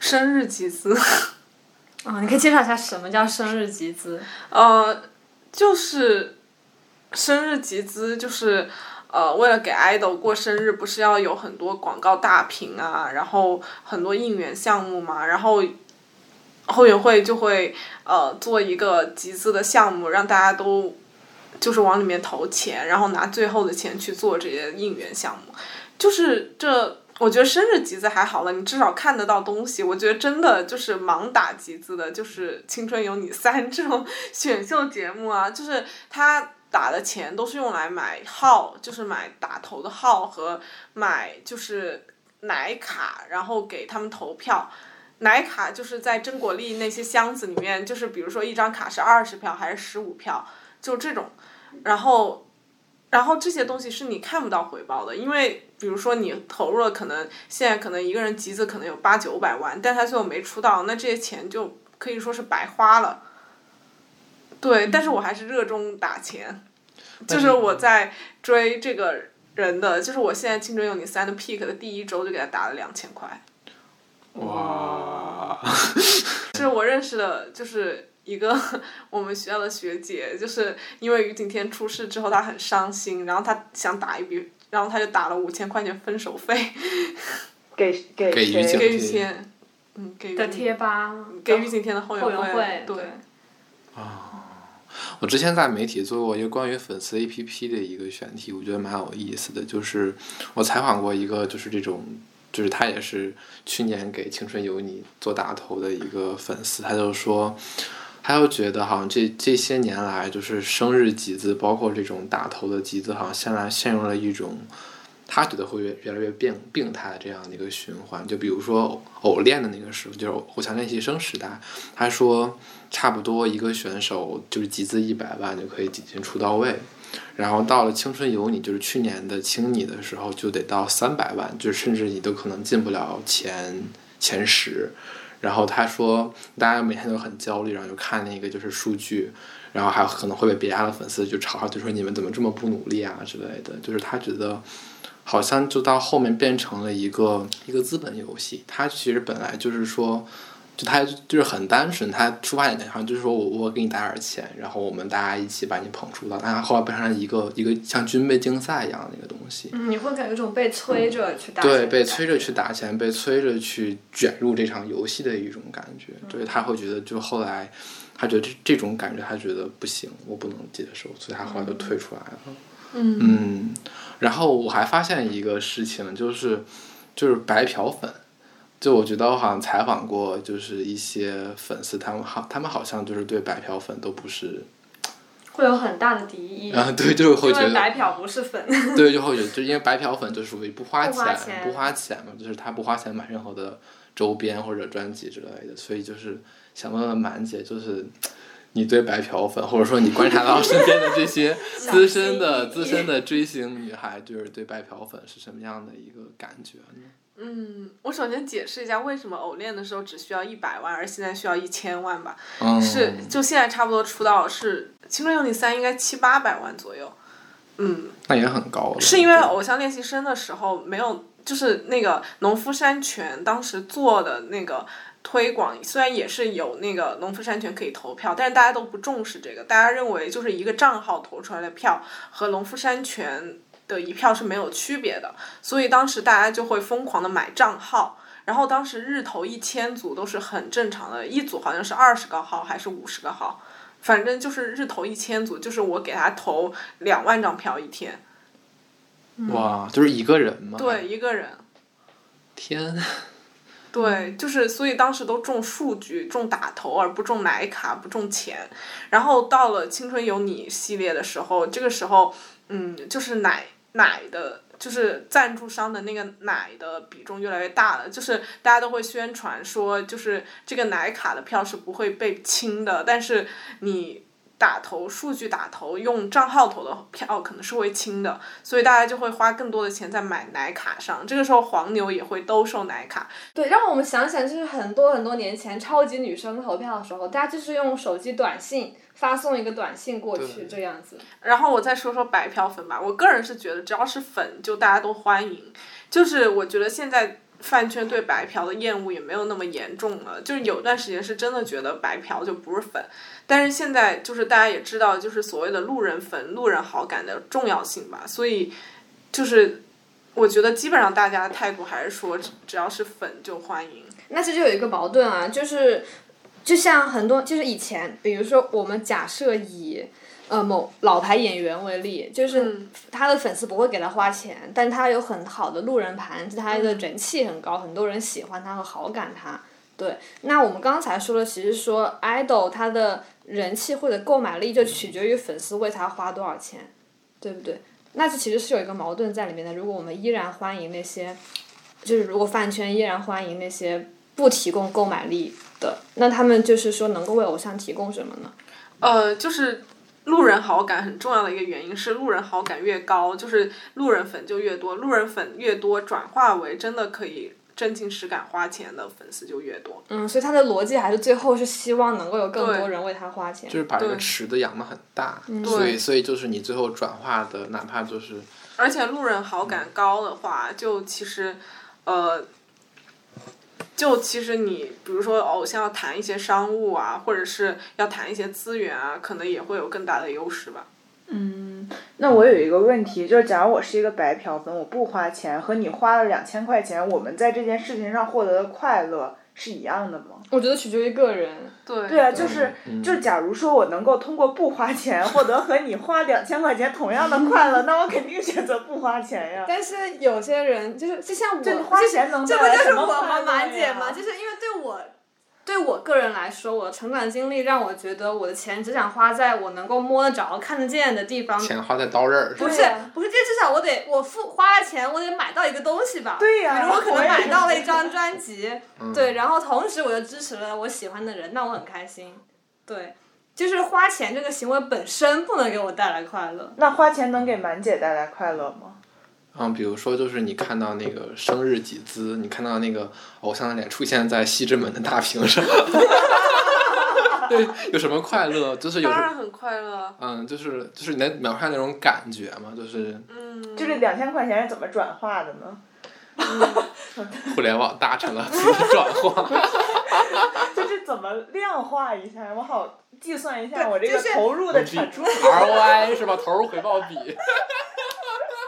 Speaker 3: 生日集资。<laughs>
Speaker 1: 啊，你可以介绍一下什么叫生日集资？
Speaker 3: 呃，就是生日集资，就是呃，为了给 idol 过生日，不是要有很多广告大屏啊，然后很多应援项目嘛，然后后援会就会呃做一个集资的项目，让大家都就是往里面投钱，然后拿最后的钱去做这些应援项目，就是这。我觉得生日集资还好了，你至少看得到东西。我觉得真的就是盲打集资的，就是《青春有你三 <laughs>》这种选秀节目啊，就是他打的钱都是用来买号，就是买打头的号和买就是奶卡，然后给他们投票。奶卡就是在真果粒那些箱子里面，就是比如说一张卡是二十票还是十五票，就这种，然后。然后这些东西是你看不到回报的，因为比如说你投入了，可能现在可能一个人集资可能有八九百万，但他最后没出道，那这些钱就可以说是白花了。对，但是我还是热衷打钱，就是我在追这个人的，就是我现在《青春有你三》的 pick 的第一周就给他打了两千块。
Speaker 2: 哇！<laughs>
Speaker 3: 是我认识的，就是。一个我们学校的学姐，就是因为于景天出事之后，她很伤心，然后她想打一笔，然后他就打了五千块钱分手费，<laughs>
Speaker 4: 给给
Speaker 2: 给于
Speaker 3: 给于天，嗯，给
Speaker 1: 的贴吧，
Speaker 3: 给于景天的后援
Speaker 1: 会，
Speaker 3: 对。
Speaker 2: 啊，我之前在媒体做过一个关于粉丝 A P P 的一个选题，我觉得蛮有意思的，就是我采访过一个，就是这种。就是他也是去年给《青春有你》做打头的一个粉丝，他就说。他又觉得好像这这些年来，就是生日集资，包括这种打头的集资，好像现在陷入了一种，他觉得会越越来越病病态的这样的一个循环。就比如说偶练的那个时候，就是偶像练习生时代，他说差不多一个选手就是集资一百万就可以挤进出道位，然后到了青春有你，就是去年的青你的时候，就得到三百万，就甚至你都可能进不了前前十。然后他说，大家每天都很焦虑，然后就看那个就是数据，然后还可能会被别家的粉丝就嘲笑，就说你们怎么这么不努力啊之类的。就是他觉得，好像就到后面变成了一个一个资本游戏。他其实本来就是说。就他就是很单纯，他出发点好像就是说我我给你打点钱，然后我们大家一起把你捧出道，但他后来变成了一个一个像军备竞赛一样的一个东西。
Speaker 1: 嗯，你会感觉一种被催着去打。
Speaker 2: 对，被催着去打钱，被催着去卷入这场游戏的一种感觉。对他会觉得，就后来他觉得这这种感觉，他觉得不行，我不能接受，所以他后来就退出来了。
Speaker 3: 嗯
Speaker 2: 嗯，然后我还发现一个事情，就是就是白嫖粉。就我觉得我好像采访过，就是一些粉丝，他们好，他们好像就是对白嫖粉都不是，
Speaker 1: 会有很大的敌意。
Speaker 2: 啊，对，就会觉得
Speaker 1: 白嫖不是粉。<laughs>
Speaker 2: 对，就会觉得，就因为白嫖粉就属于不花
Speaker 1: 钱，
Speaker 2: 不花钱嘛，就是他不花钱买任何的周边或者专辑之类的，所以就是想问问满姐，就是你对白嫖粉，或者说你观察到身边的这些资深的资深的追星女孩，就是对白嫖粉是什么样的一个感觉呢？
Speaker 3: 嗯，我首先解释一下为什么偶练的时候只需要一百万，而现在需要一千万吧。
Speaker 2: 嗯，
Speaker 3: 是，就现在差不多出道是《青春有你三》应该七八百万左右。嗯，
Speaker 2: 那也很高了。
Speaker 3: 是因为《偶像练习生》的时候没有，就是那个农夫山泉当时做的那个推广，虽然也是有那个农夫山泉可以投票，但是大家都不重视这个，大家认为就是一个账号投出来的票和农夫山泉的一票是没有区别的，所以当时大家就会疯狂的买账号。然后当时日投一千组都是很正常的，一组好像是二十个号还是五十个号。反正就是日投一千组，就是我给他投两万张票一天。
Speaker 2: 哇，就是一个人吗？
Speaker 3: 对，一个人。
Speaker 2: 天。
Speaker 3: 对，就是所以当时都中数据、中打头，而不中奶卡、不中钱。然后到了《青春有你》系列的时候，这个时候，嗯，就是奶奶的。就是赞助商的那个奶的比重越来越大了，就是大家都会宣传说，就是这个奶卡的票是不会被清的，但是你打头数据打头用账号投的票可能是会清的，所以大家就会花更多的钱在买奶卡上。这个时候黄牛也会兜售奶卡。
Speaker 1: 对，让我们想想，就是很多很多年前超级女生投票的时候，大家就是用手机短信。发送一个短信过去，这样子。
Speaker 3: 然后我再说说白嫖粉吧，我个人是觉得只要是粉，就大家都欢迎。就是我觉得现在饭圈对白嫖的厌恶也没有那么严重了，就是有段时间是真的觉得白嫖就不是粉，但是现在就是大家也知道，就是所谓的路人粉、路人好感的重要性吧，所以就是我觉得基本上大家的态度还是说，只要是粉就欢迎。
Speaker 1: 那这就有一个矛盾啊，就是。就像很多，就是以前，比如说我们假设以，呃某老牌演员为例，就是他的粉丝不会给他花钱，但他有很好的路人盘，他的人气很高，很多人喜欢他和好感他。对，那我们刚才说的，其实说 idol 他的人气或者购买力就取决于粉丝为他花多少钱，对不对？那这其实是有一个矛盾在里面的。如果我们依然欢迎那些，就是如果饭圈依然欢迎那些不提供购买力。的，那他们就是说能够为偶像提供什么呢？
Speaker 3: 呃，就是路人好感很重要的一个原因是路人好感越高，就是路人粉就越多，路人粉越多，转化为真的可以真情实感花钱的粉丝就越多。
Speaker 1: 嗯，所以他的逻辑还是最后是希望能够有更多人为他花钱，
Speaker 2: 就是把这个池子养的很大，所以所以就是你最后转化的哪怕就是，
Speaker 3: 而且路人好感高的话，就其实，呃。就其实你，比如说偶像要谈一些商务啊，或者是要谈一些资源啊，可能也会有更大的优势吧。
Speaker 4: 嗯，那我有一个问题，就是假如我是一个白嫖粉，我不花钱，和你花了两千块钱，我们在这件事情上获得的快乐。是一样的吗？
Speaker 1: 我觉得取决于个人。
Speaker 3: 对。
Speaker 4: 对啊，就是，就假如说我能够通过不花钱获得和你花两千块钱同样的快乐，那我肯定选择不花钱呀。
Speaker 1: 但是有些人就是，就像我，这
Speaker 4: 花钱能
Speaker 1: 这不就是我和满姐吗？就是因为对我。对我个人来说，我的成长经历让我觉得我的钱只想花在我能够摸得着、看得见的地方。
Speaker 2: 钱花在刀刃儿
Speaker 1: 不是，不是，这至少我得我付花了钱，我得买到一个东西吧。
Speaker 4: 对呀。
Speaker 1: 比如我可能买到了一张 <laughs> 专辑，<laughs> 对，然后同时我又支持了我喜欢的人，那我很开心。对，就是花钱这个行为本身不能给我带来快乐。
Speaker 4: 那花钱能给满姐带来快乐吗？
Speaker 2: 嗯，比如说，就是你看到那个生日集资，你看到那个偶像的脸出现在西直门的大屏上，<laughs> 对，有什么快乐？就是有。
Speaker 3: 当然很快乐。
Speaker 2: 嗯，就是就是你能描述那种感觉嘛？就是。
Speaker 3: 嗯。
Speaker 4: 就是两千块钱是怎么转化的呢？<laughs>
Speaker 2: 互联网大成了转化。<laughs>
Speaker 4: 就是怎么量化一下？我好计算一下我这个投入的产出。
Speaker 2: ROI 是吧？投入回报比。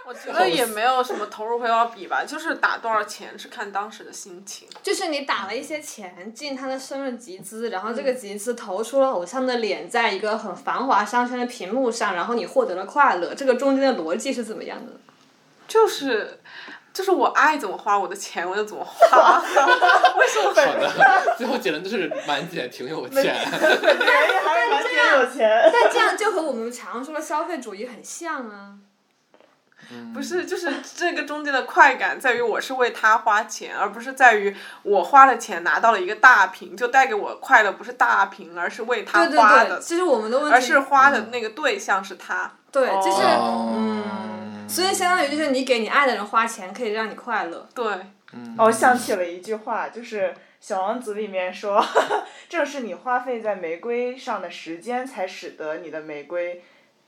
Speaker 3: 我觉得也没有什么投入回报比吧，就是打多少钱是看当时的心情。
Speaker 1: 就是你打了一些钱进他的生日集资，然后这个集资投出了偶像的脸，在一个很繁华商圈的屏幕上，然后你获得了快乐。这个中间的逻辑是怎么样的？<laughs>
Speaker 3: 就是，就是我爱怎么花我的钱，我就怎么花。<laughs> 为什么？<laughs>
Speaker 2: 好的，最后结论就是满姐挺有钱。
Speaker 4: 人也还是满姐有钱。
Speaker 1: 但这样就和我们常说的消费主义很像啊。
Speaker 3: 不是，就是这个中间的快感在于我是为他花钱，而不是在于我花了钱拿到了一个大屏，就带给我快乐，不是大屏，而是为他
Speaker 1: 对
Speaker 3: 花的，
Speaker 1: 对对，其实我们的问题
Speaker 3: 而是花的那个对象是他。
Speaker 1: 对，就是
Speaker 2: 哦
Speaker 1: 嗯，所以相当于就是你给你爱的人花钱，可以让你快乐。
Speaker 3: 对，
Speaker 4: 哦，我想起了一句话，就是《小王子》里面说，<laughs> 正是你花费在玫瑰上的时间，才使得你的玫瑰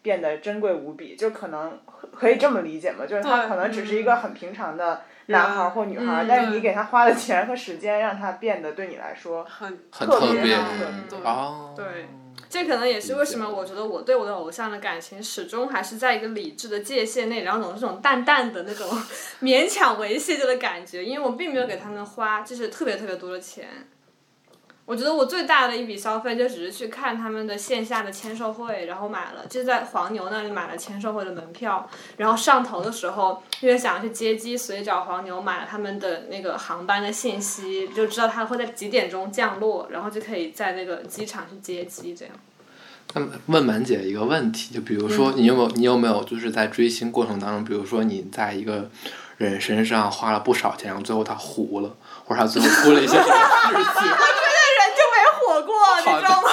Speaker 4: 变得珍贵无比。就可能可以这么理解嘛，就是他可能只是一个很平常的男孩儿或女孩但是你给他花的钱和时间，让他变得对你来说
Speaker 3: 很
Speaker 2: 很
Speaker 4: 特
Speaker 2: 别
Speaker 4: 别
Speaker 1: 嗯
Speaker 3: 对
Speaker 2: 哦。
Speaker 1: 对这可能也是为什么我觉得我对我的偶像的感情始终还是在一个理智的界限内，然后总是这种淡淡的那种 <laughs> 勉强维系着的感觉，因为我并没有给他们花就是特别特别多的钱。我觉得我最大的一笔消费就只是去看他们的线下的签售会，然后买了就在黄牛那里买了签售会的门票，然后上头的时候因为想要去接机，所以找黄牛买了他们的那个航班的信息，就知道他会在几点钟降落，然后就可以在那个机场去接机这样。
Speaker 2: 那么问满姐一个问题，就比如说你有没有你有没有就是在追星过程当中，比如说你在一个人身上花了不少钱，然后最后他糊了，或者他最后出了一些什么事情，<laughs>
Speaker 1: 火过，你知道吗？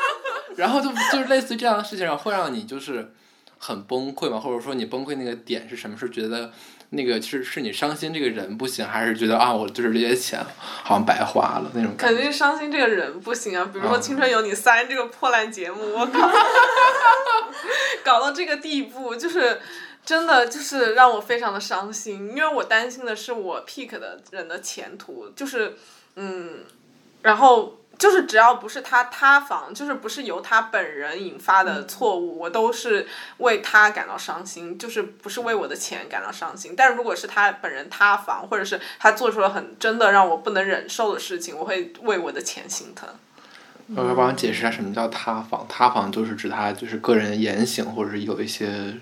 Speaker 1: <laughs>
Speaker 2: 然后就就是类似于这样的事情，然后会让你就是很崩溃嘛，或者说你崩溃那个点是什么？是觉得那个是是你伤心这个人不行，还是觉得啊我就是这些钱好像白花了那种感觉？
Speaker 3: 肯定是伤心这个人不行啊，比如说
Speaker 2: 嗯《
Speaker 3: 青春有你三》这个破烂节目，我靠，搞到这个地步，就是真的就是让我非常的伤心，因为我担心的是我 pick 的人的前途，就是嗯，然后。就是只要不是他塌房，就是不是由他本人引发的错误，我都是为他感到伤心，就是不是为我的钱感到伤心。但如果是他本人塌房，或者是他做出了很真的让我不能忍受的事情，我会为我的钱心疼。
Speaker 2: 我要帮我解释一下什么叫塌房？塌房就是指他就是个人言行或者是有一些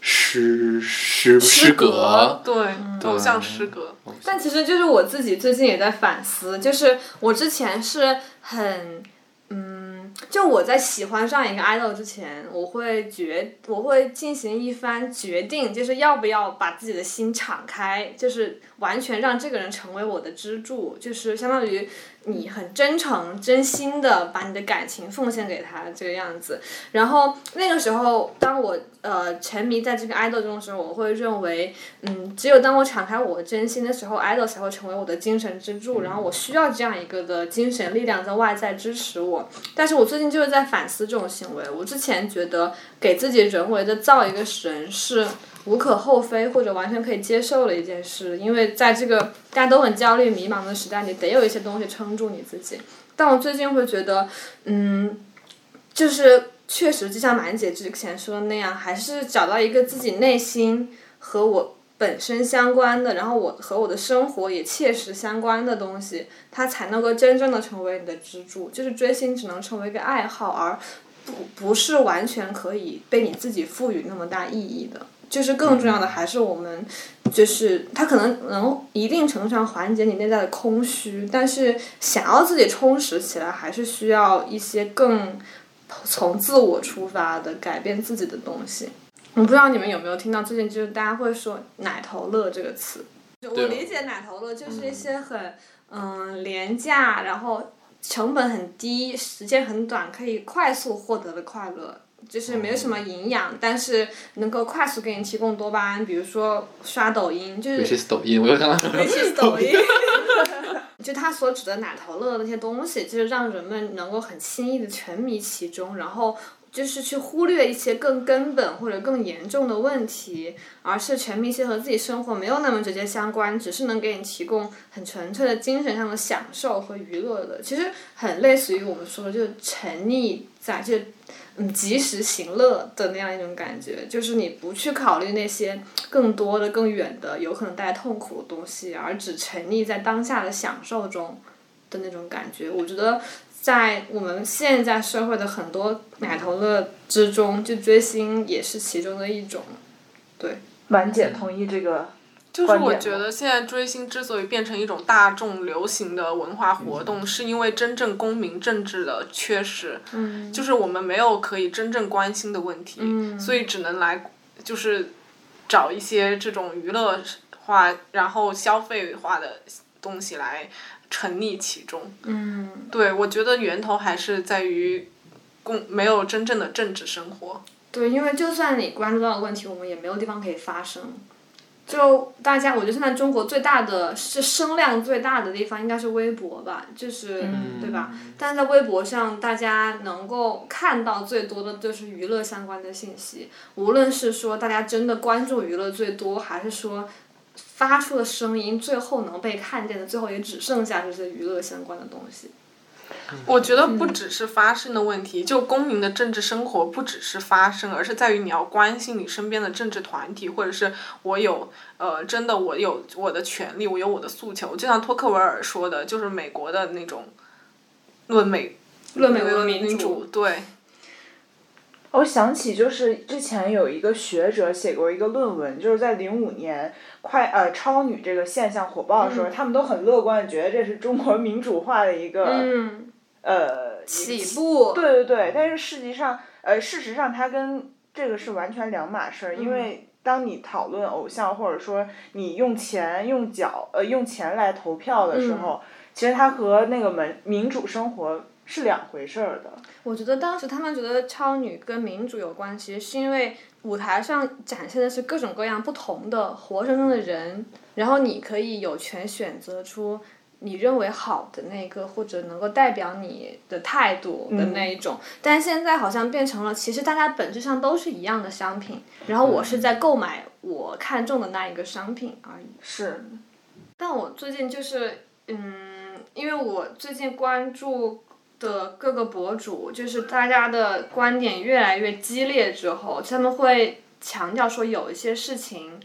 Speaker 2: 失失失格。
Speaker 3: 对，
Speaker 2: 对
Speaker 3: 偶像失格。
Speaker 1: 但其实就是我自己最近也在反思，就是我之前是很，嗯，就我在喜欢上一个 idol 之前，我会决我会进行一番决定，就是要不要把自己的心敞开，就是完全让这个人成为我的支柱，就是相当于你很真诚、真心的把你的感情奉献给他这个样子。然后那个时候，当我呃沉迷在这个 idol 中的时候，我会认为，嗯，只有当我敞开我真心的时候，idol 才会成为我的精神支柱。然后我需要这样一个的精神力量在外在支持我。但是我最近就是在反思这种行为。我之前觉得给自己人为的造一个神是无可厚非或者完全可以接受的一件事，因为在这个大家都很焦虑、迷茫的时代，你得有一些东西撑住你自己。但我最近会觉得，嗯，就是确实就像满姐之前说的那样，还是找到一个自己内心和我本身相关的，然后我和我的生活也切实相关的东西，它才能够真正的成为你的支柱。就是追星只能成为一个爱好，而不不是完全可以被你自己赋予那么大意义的。就是更重要的还是我们，就是它可能能一定程度上缓解你内在的空虚，但是想要自己充实起来，还是需要一些更从自我出发的改变自己的东西。我不知道你们有没有听到最近就是大家会说“奶头乐”这个词，我理解奶头乐就是一些很嗯廉价，然后成本很低，时间很短，可以快速获得的快乐。就是没有什么营养，但是能够快速给你提供多巴胺，比如说刷抖音，就是
Speaker 2: 尤其是抖音，我又刚刚说
Speaker 1: 尤其是抖音，<laughs> 就他所指的奶头乐的那些东西，就是让人们能够很轻易的沉迷其中，然后就是去忽略一些更根本或者更严重的问题，而是沉迷一些和自己生活没有那么直接相关，只是能给你提供很纯粹的精神上的享受和娱乐的。其实很类似于我们说的，就是沉溺在这。嗯，及时行乐的那样一种感觉，就是你不去考虑那些更多的、更远的、有可能带来痛苦的东西，而只沉溺在当下的享受中的那种感觉。我觉得，在我们现在社会的很多奶头乐之中，就追星也是其中的一种。对，
Speaker 4: 满姐同意这个
Speaker 3: 就是我觉得现在追星之所以变成一种大众流行的文化活动，是因为真正公民政治的缺失。就是我们没有可以真正关心的问题，所以只能来就是找一些这种娱乐化，然后消费化的东西来沉溺其中。
Speaker 1: 嗯，
Speaker 3: 对，我觉得源头还是在于共没有真正的政治生活。
Speaker 1: 对，因为就算你关注到的问题，我们也没有地方可以发声。就大家，我觉得现在中国最大的是声量最大的地方应该是微博吧，就是、
Speaker 2: 嗯
Speaker 1: 对吧？但是在微博上，大家能够看到最多的就是娱乐相关的信息，无论是说大家真的关注娱乐最多，还是说发出的声音最后能被看见的，最后也只剩下这些娱乐相关的东西。
Speaker 3: 我觉得不只是发生的问题，就公民的政治生活不只是发生，而是在于你要关心你身边的政治团体，或者是我有呃，真的我有我的权利，我有我的诉求。就像托克维尔说的，就是美国的那种论美
Speaker 1: 论美国
Speaker 3: 论
Speaker 1: 民
Speaker 3: 主，对，
Speaker 4: 我想起就是之前有一个学者写过一个论文，就是在零五年快呃超女这个现象火爆的时候，他们都很乐观，觉得这是中国民主化的一个、
Speaker 1: 嗯，
Speaker 4: 呃
Speaker 1: 起步。
Speaker 4: 对对对，但是实际上，呃，事实上它跟这个是完全两码事儿，因为当你讨论偶像，或者说你用钱、用脚、呃用钱来投票的时候，其实它和那个民民主生活是两回事儿的。
Speaker 1: 我觉得当时他们觉得超女跟民主有关，其实是因为舞台上展现的是各种各样不同的活生生的人，然后你可以有权选择出你认为好的那个，或者能够代表你的态度的那一种。但现在好像变成了，其实大家本质上都是一样的商品，然后我是在购买我看中的那一个商品而已。
Speaker 4: 是，
Speaker 1: 但我最近就是，嗯，因为我最近关注的各个博主，就是大家的观点越来越激烈之后，他们会强调说有一些事情，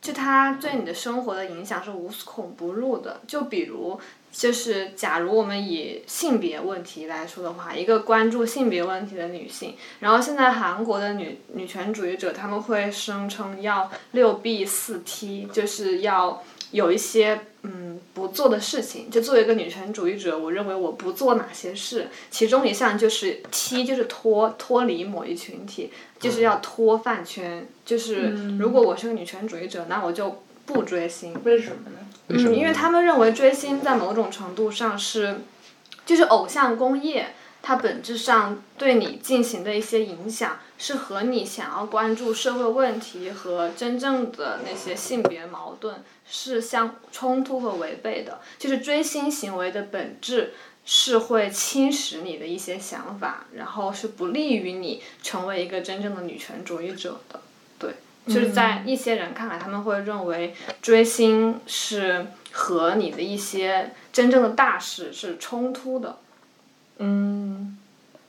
Speaker 1: 就它对你的生活的影响是无孔不入的。就比如，就是假如我们以性别问题来说的话，一个关注性别问题的女性，然后现在韩国的女女权主义者他们会声称要六 B 四 T，就是要有一些嗯不做的事情。就作为一个女权主义者，我认为我不做哪些事，其中一项就是踢就是脱脱离某一群体，就是要脱饭圈。就是如果我是个女权主义者，那我就不追星。
Speaker 4: 为什么呢？
Speaker 1: 嗯，
Speaker 2: 为什么呢？
Speaker 1: 因为他们认为追星在某种程度上是，就是偶像工业，它本质上对你进行的一些影响，是和你想要关注社会问题和真正的那些性别矛盾是相冲突和违背的。就是追星行为的本质是会侵蚀你的一些想法，然后是不利于你成为一个真正的女权主义者的。对，就是在一些人看来，他们会认为追星是和你的一些真正的大事是冲突的。
Speaker 4: 嗯，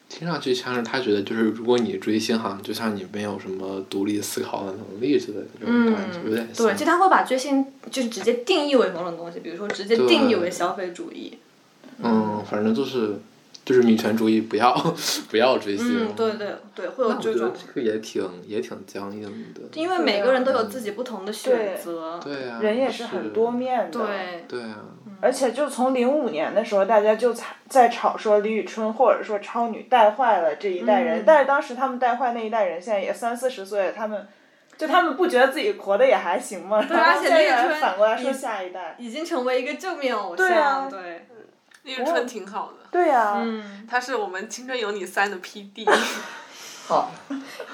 Speaker 2: 听上去像是他觉得，就是如果你追星，好像就像你没有什么独立思考的能力之类的这种感觉，有点像。
Speaker 1: 对，就他会把追星就是直接定义为某种东西，比如说直接定义为消费主义。
Speaker 2: 嗯，反正就是就是女权主义，不要不要追星。
Speaker 1: 嗯，对对对，会有这种，
Speaker 2: 这个也挺也挺僵硬的。
Speaker 1: 因为每个人都有自己不同的选择。
Speaker 2: 对呀、
Speaker 4: 人也是很多面的。
Speaker 1: 对，
Speaker 2: 对啊，
Speaker 4: 而且就从零五年的时候，大家就在在吵说李宇春或者说超女带坏了这一代人，
Speaker 1: 嗯
Speaker 4: 但是当时他们带坏那一代人现在也三四十岁了，他们就他们不觉得自己活的也还行吗？对
Speaker 1: 而 <laughs> 且李宇春
Speaker 4: 反过来说下一代，
Speaker 1: 已经成为一个正面偶
Speaker 4: 对啊
Speaker 1: 像。对，
Speaker 3: 李宇春挺好的，
Speaker 4: 对呀、
Speaker 1: 嗯，
Speaker 3: 他是我们《青春有你三》的 PD。<laughs>
Speaker 4: 好，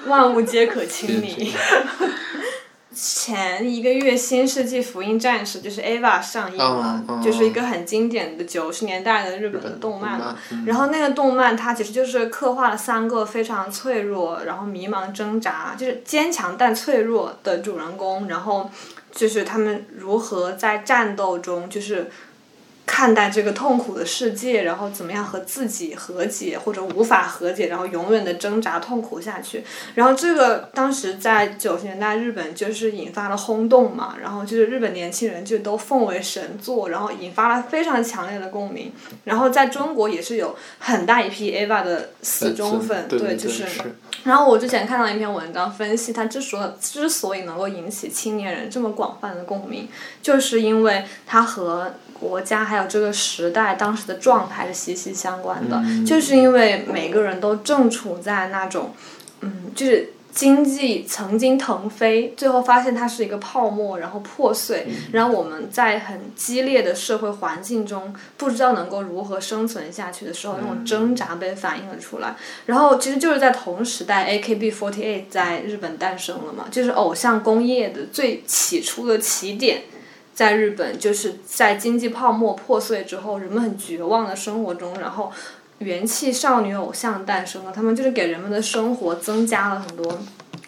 Speaker 1: 万物皆可亲
Speaker 2: 是
Speaker 1: 你。<laughs> 前一个月，《新世纪福音战士》就是 AVA 上映了，
Speaker 2: 嗯嗯
Speaker 1: 就是一个很经典的九十年代的日本的动漫嘛。
Speaker 2: 嗯
Speaker 1: 然后那个动漫它其实就是刻画了三个非常脆弱，然后迷茫挣扎，就是坚强但脆弱的主人公，然后就是他们如何在战斗中就是。看待这个痛苦的世界，然后怎么样和自己和解，或者无法和解，然后永远的挣扎痛苦下去。然后这个当时在九十年代日本就是引发了轰动嘛，然后就是日本年轻人就都奉为神作，然后引发了非常强烈的共鸣。然后在中国也是有很大一批 AVA 的死忠粉，
Speaker 2: 对
Speaker 1: 就是。然后我之前看到一篇文章分析，它之所之所以能够引起青年人这么广泛的共鸣，就是因为它和国家还有这个时代当时的状态是息息相关的。就是因为每个人都正处在那种，嗯，就是经济曾经腾飞，最后发现它是一个泡沫，然后破碎，然后我们在很激烈的社会环境中，不知道能够如何生存下去的时候，那种挣扎被反映了出来。然后其实就是在同时代，A K B forty eight 在日本诞生了嘛，就是偶像工业的最起初的起点。在日本，就是在经济泡沫破碎之后，人们很绝望的生活中，然后元气少女偶像诞生了。他们就是给人们的生活增加了很多，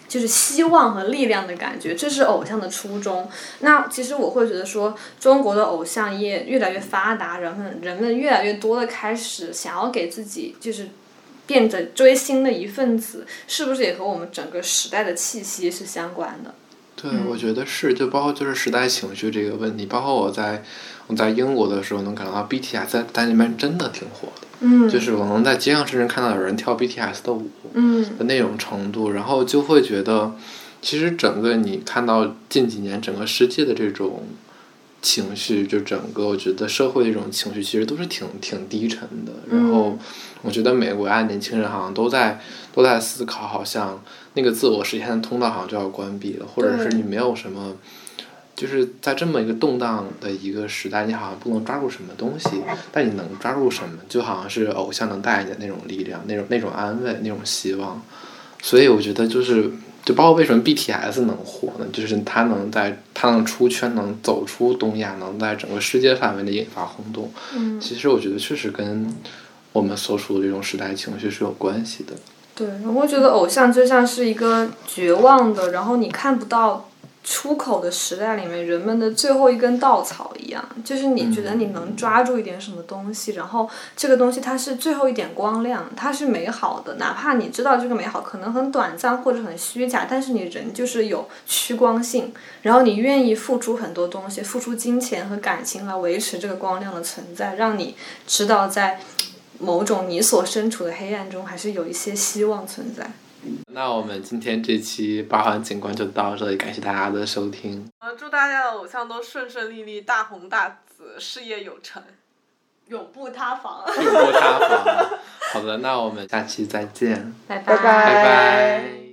Speaker 1: 就是希望和力量的感觉。这是偶像的初衷。那其实我会觉得说，中国的偶像业越来越发达，人们人们越来越多的开始想要给自己就是变得追星的一份子，是不是也和我们整个时代的气息是相关的？
Speaker 2: 对，我觉得是，就包括就是时代情绪这个问题，包括我在我在英国的时候能感觉到 BTS 在在那边真的挺火的，
Speaker 1: 嗯，
Speaker 2: 就是我能在街上甚至看到有人跳 BTS 的舞，
Speaker 1: 嗯。
Speaker 2: 的那种程度，然后就会觉得，其实整个你看到近几年整个世界的这种情绪，就整个我觉得社会这种情绪其实都是挺挺低沉的，然后我觉得美国啊年轻人好像都在都在思考，好像。那个自我实现的通道好像就要关闭了，或者是你没有什么，就是在这么一个动荡的一个时代，你好像不能抓住什么东西，但你能抓住什么？就好像是偶像能带你的那种力量，那种那种安慰，那种希望。所以我觉得就是，就包括为什么 BTS 能火呢？就是他能在他能出圈，能走出东亚，能在整个世界范围内引发轰动。
Speaker 1: 嗯，
Speaker 2: 其实我觉得确实跟我们所处的这种时代情绪是有关系的。
Speaker 1: 对，我会觉得偶像就像是一个绝望的，然后你看不到出口的时代里面人们的最后一根稻草一样，就是你觉得你能抓住一点什么东西，然后这个东西它是最后一点光亮，它是美好的，哪怕你知道这个美好可能很短暂或者很虚假，但是你人就是有趋光性，然后你愿意付出很多东西，付出金钱和感情来维持这个光亮的存在，让你知道在。某种你所身处的黑暗中，还是有一些希望存在。
Speaker 2: 那我们今天这期八环景观就到这里，感谢大家的收听。
Speaker 3: 呃，祝大家的偶像都顺顺利利、大红大紫、事业有成、
Speaker 1: 永不塌房。
Speaker 2: 永不塌房。好的，那我们下期再见。
Speaker 1: 拜
Speaker 4: 拜
Speaker 2: 拜拜。